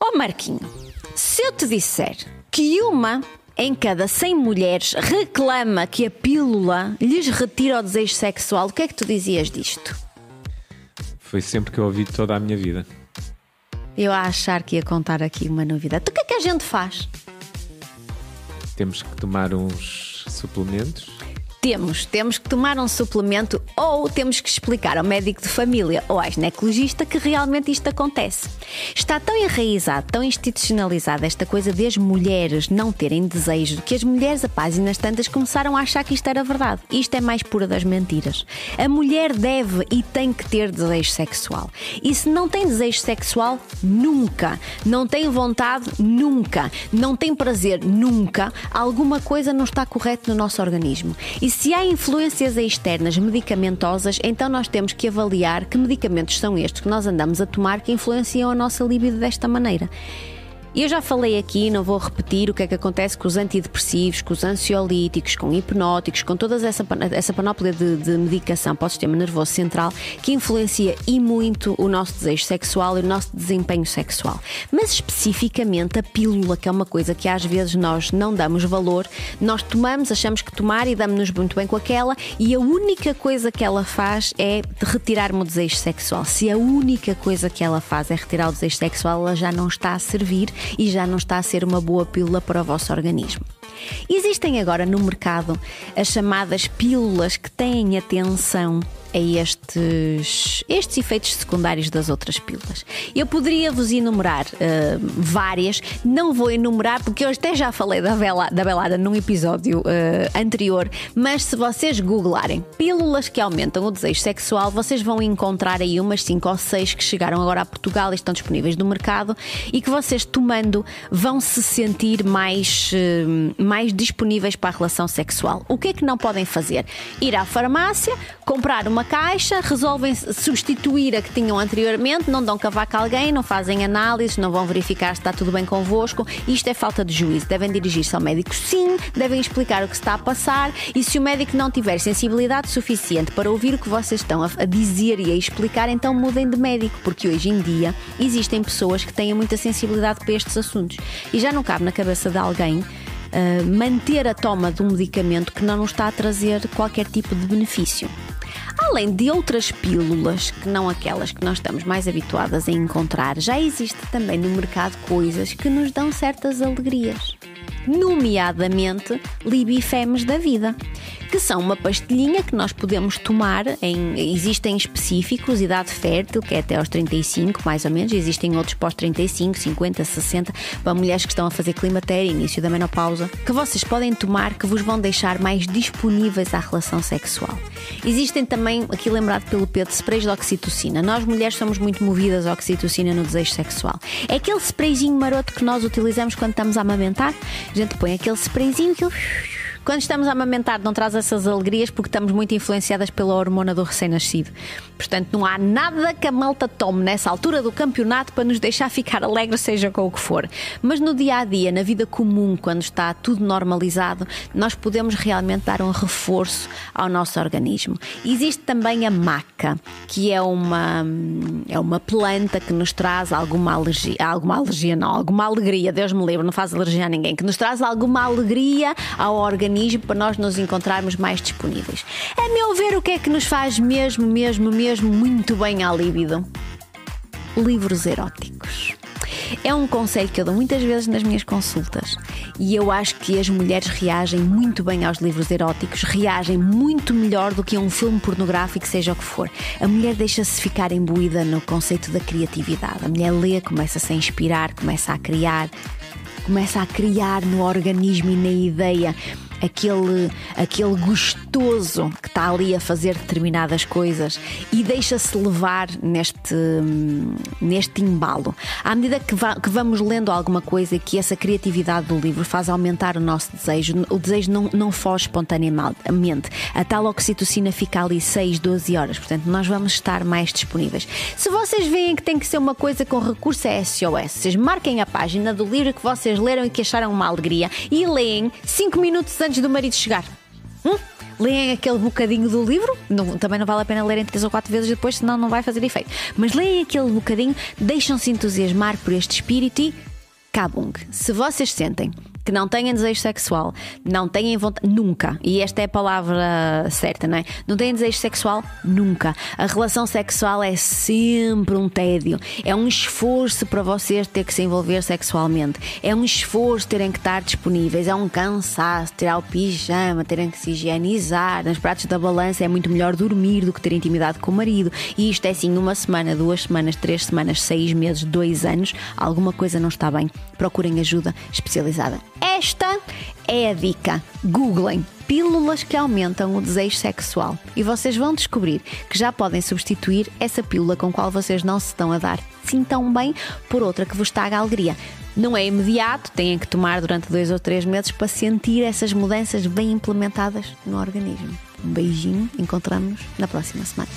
Ó Marquinho, se eu te disser que uma em cada 100 mulheres reclama que a pílula lhes retira o desejo sexual, o que é que tu dizias disto? Foi sempre que eu ouvi toda a minha vida. Eu a achar que ia contar aqui uma novidade. Então, o que é que a gente faz? Temos que tomar uns suplementos. Temos, temos que tomar um suplemento ou temos que explicar ao médico de família ou à ginecologista que realmente isto acontece. Está tão enraizado, tão institucionalizada esta coisa de as mulheres não terem desejo que as mulheres, a páginas tantas, começaram a achar que isto era verdade. Isto é mais pura das mentiras. A mulher deve e tem que ter desejo sexual. E se não tem desejo sexual, nunca. Não tem vontade, nunca. Não tem prazer, nunca. Alguma coisa não está correta no nosso organismo. E se há influências externas medicamentosas, então nós temos que avaliar que medicamentos são estes que nós andamos a tomar que influenciam a nossa libido desta maneira. E eu já falei aqui, não vou repetir o que é que acontece com os antidepressivos, com os ansiolíticos, com hipnóticos, com toda essa, essa panóplia de, de medicação para o sistema nervoso central que influencia e muito o nosso desejo sexual e o nosso desempenho sexual. Mas especificamente a pílula, que é uma coisa que às vezes nós não damos valor, nós tomamos, achamos que tomar e damos-nos muito bem com aquela e a única coisa que ela faz é retirar-me o desejo sexual. Se a única coisa que ela faz é retirar o desejo sexual, ela já não está a servir e já não está a ser uma boa pílula para o vosso organismo. Existem agora no mercado as chamadas pílulas que têm atenção a estes, estes efeitos secundários das outras pílulas. Eu poderia vos enumerar uh, várias, não vou enumerar porque eu até já falei da, vela, da velada num episódio uh, anterior, mas se vocês googlarem pílulas que aumentam o desejo sexual, vocês vão encontrar aí umas 5 ou 6 que chegaram agora a Portugal e estão disponíveis no mercado e que vocês tomando vão se sentir mais, uh, mais disponíveis para a relação sexual. O que é que não podem fazer? Ir à farmácia, comprar uma caixa, resolvem substituir a que tinham anteriormente, não dão cavaco a alguém, não fazem análises, não vão verificar se está tudo bem convosco. Isto é falta de juízo. Devem dirigir-se ao médico, sim, devem explicar o que está a passar e se o médico não tiver sensibilidade suficiente para ouvir o que vocês estão a dizer e a explicar, então mudem de médico, porque hoje em dia existem pessoas que têm muita sensibilidade para estes assuntos e já não cabe na cabeça de alguém. Uh, manter a toma de um medicamento que não nos está a trazer qualquer tipo de benefício. Além de outras pílulas, que não aquelas que nós estamos mais habituadas a encontrar, já existe também no mercado coisas que nos dão certas alegrias. Nomeadamente libifemes da vida que são uma pastilhinha que nós podemos tomar. Em, existem específicos, idade fértil, que é até aos 35, mais ou menos. Existem outros pós 35, 50, 60, para mulheres que estão a fazer climatério, início da menopausa, que vocês podem tomar que vos vão deixar mais disponíveis à relação sexual. Existem também, aqui lembrado pelo Pedro, sprays de oxitocina. Nós mulheres somos muito movidas à oxitocina no desejo sexual. É aquele sprayzinho maroto que nós utilizamos quando estamos a amamentar. A gente põe aquele sprayzinho que ele quando estamos a amamentar, não traz essas alegrias porque estamos muito influenciadas pela hormona do recém-nascido. Portanto, não há nada que a malta tome nessa altura do campeonato para nos deixar ficar alegre, seja com o que for. Mas no dia a dia, na vida comum, quando está tudo normalizado, nós podemos realmente dar um reforço ao nosso organismo. Existe também a maca, que é uma, é uma planta que nos traz alguma alergia, alguma alergia não, alguma alegria, Deus me livre, não faz alergia a ninguém, que nos traz alguma alegria ao organismo para nós nos encontrarmos mais disponíveis. A meu ver, o que é que nos faz mesmo, mesmo, mesmo muito bem à libido? Livros eróticos. É um conselho que eu dou muitas vezes nas minhas consultas e eu acho que as mulheres reagem muito bem aos livros eróticos, reagem muito melhor do que a um filme pornográfico, seja o que for. A mulher deixa-se ficar imbuída no conceito da criatividade. A mulher lê, começa-se a inspirar, começa a criar, começa a criar no organismo e na ideia aquele, aquele gostoso que está ali a fazer determinadas coisas e deixa-se levar neste, neste embalo. À medida que, va que, vamos lendo alguma coisa que essa criatividade do livro faz aumentar o nosso desejo, o desejo não, não foge espontaneamente. A tal oxitocina fica ali 6, 12 horas, portanto, nós vamos estar mais disponíveis. Se vocês veem que tem que ser uma coisa com recurso a SOS, vocês marquem a página do livro que vocês leram e que acharam uma alegria e leem 5 minutos antes do marido chegar. Hum? Leem aquele bocadinho do livro, não, também não vale a pena lerem três ou quatro vezes depois, senão não vai fazer efeito. Mas leem aquele bocadinho, deixam-se entusiasmar por este espírito e cabung. Se vocês sentem que não têm desejo sexual, não têm vontade, nunca, e esta é a palavra certa, não é? Não têm desejo sexual, nunca. A relação sexual é sempre um tédio, é um esforço para vocês ter que se envolver sexualmente, é um esforço terem que estar disponíveis, é um cansaço, tirar o pijama, terem que se higienizar, nos pratos da balança é muito melhor dormir do que ter intimidade com o marido, e isto é assim uma semana, duas semanas, três semanas, seis meses, dois anos, alguma coisa não está bem. Procurem ajuda especializada. Esta é a dica. Googlem pílulas que aumentam o desejo sexual e vocês vão descobrir que já podem substituir essa pílula com qual vocês não se estão a dar assim tão bem por outra que vos traga alegria. Não é imediato, têm que tomar durante dois ou três meses para sentir essas mudanças bem implementadas no organismo. Um beijinho, encontramos-nos na próxima semana.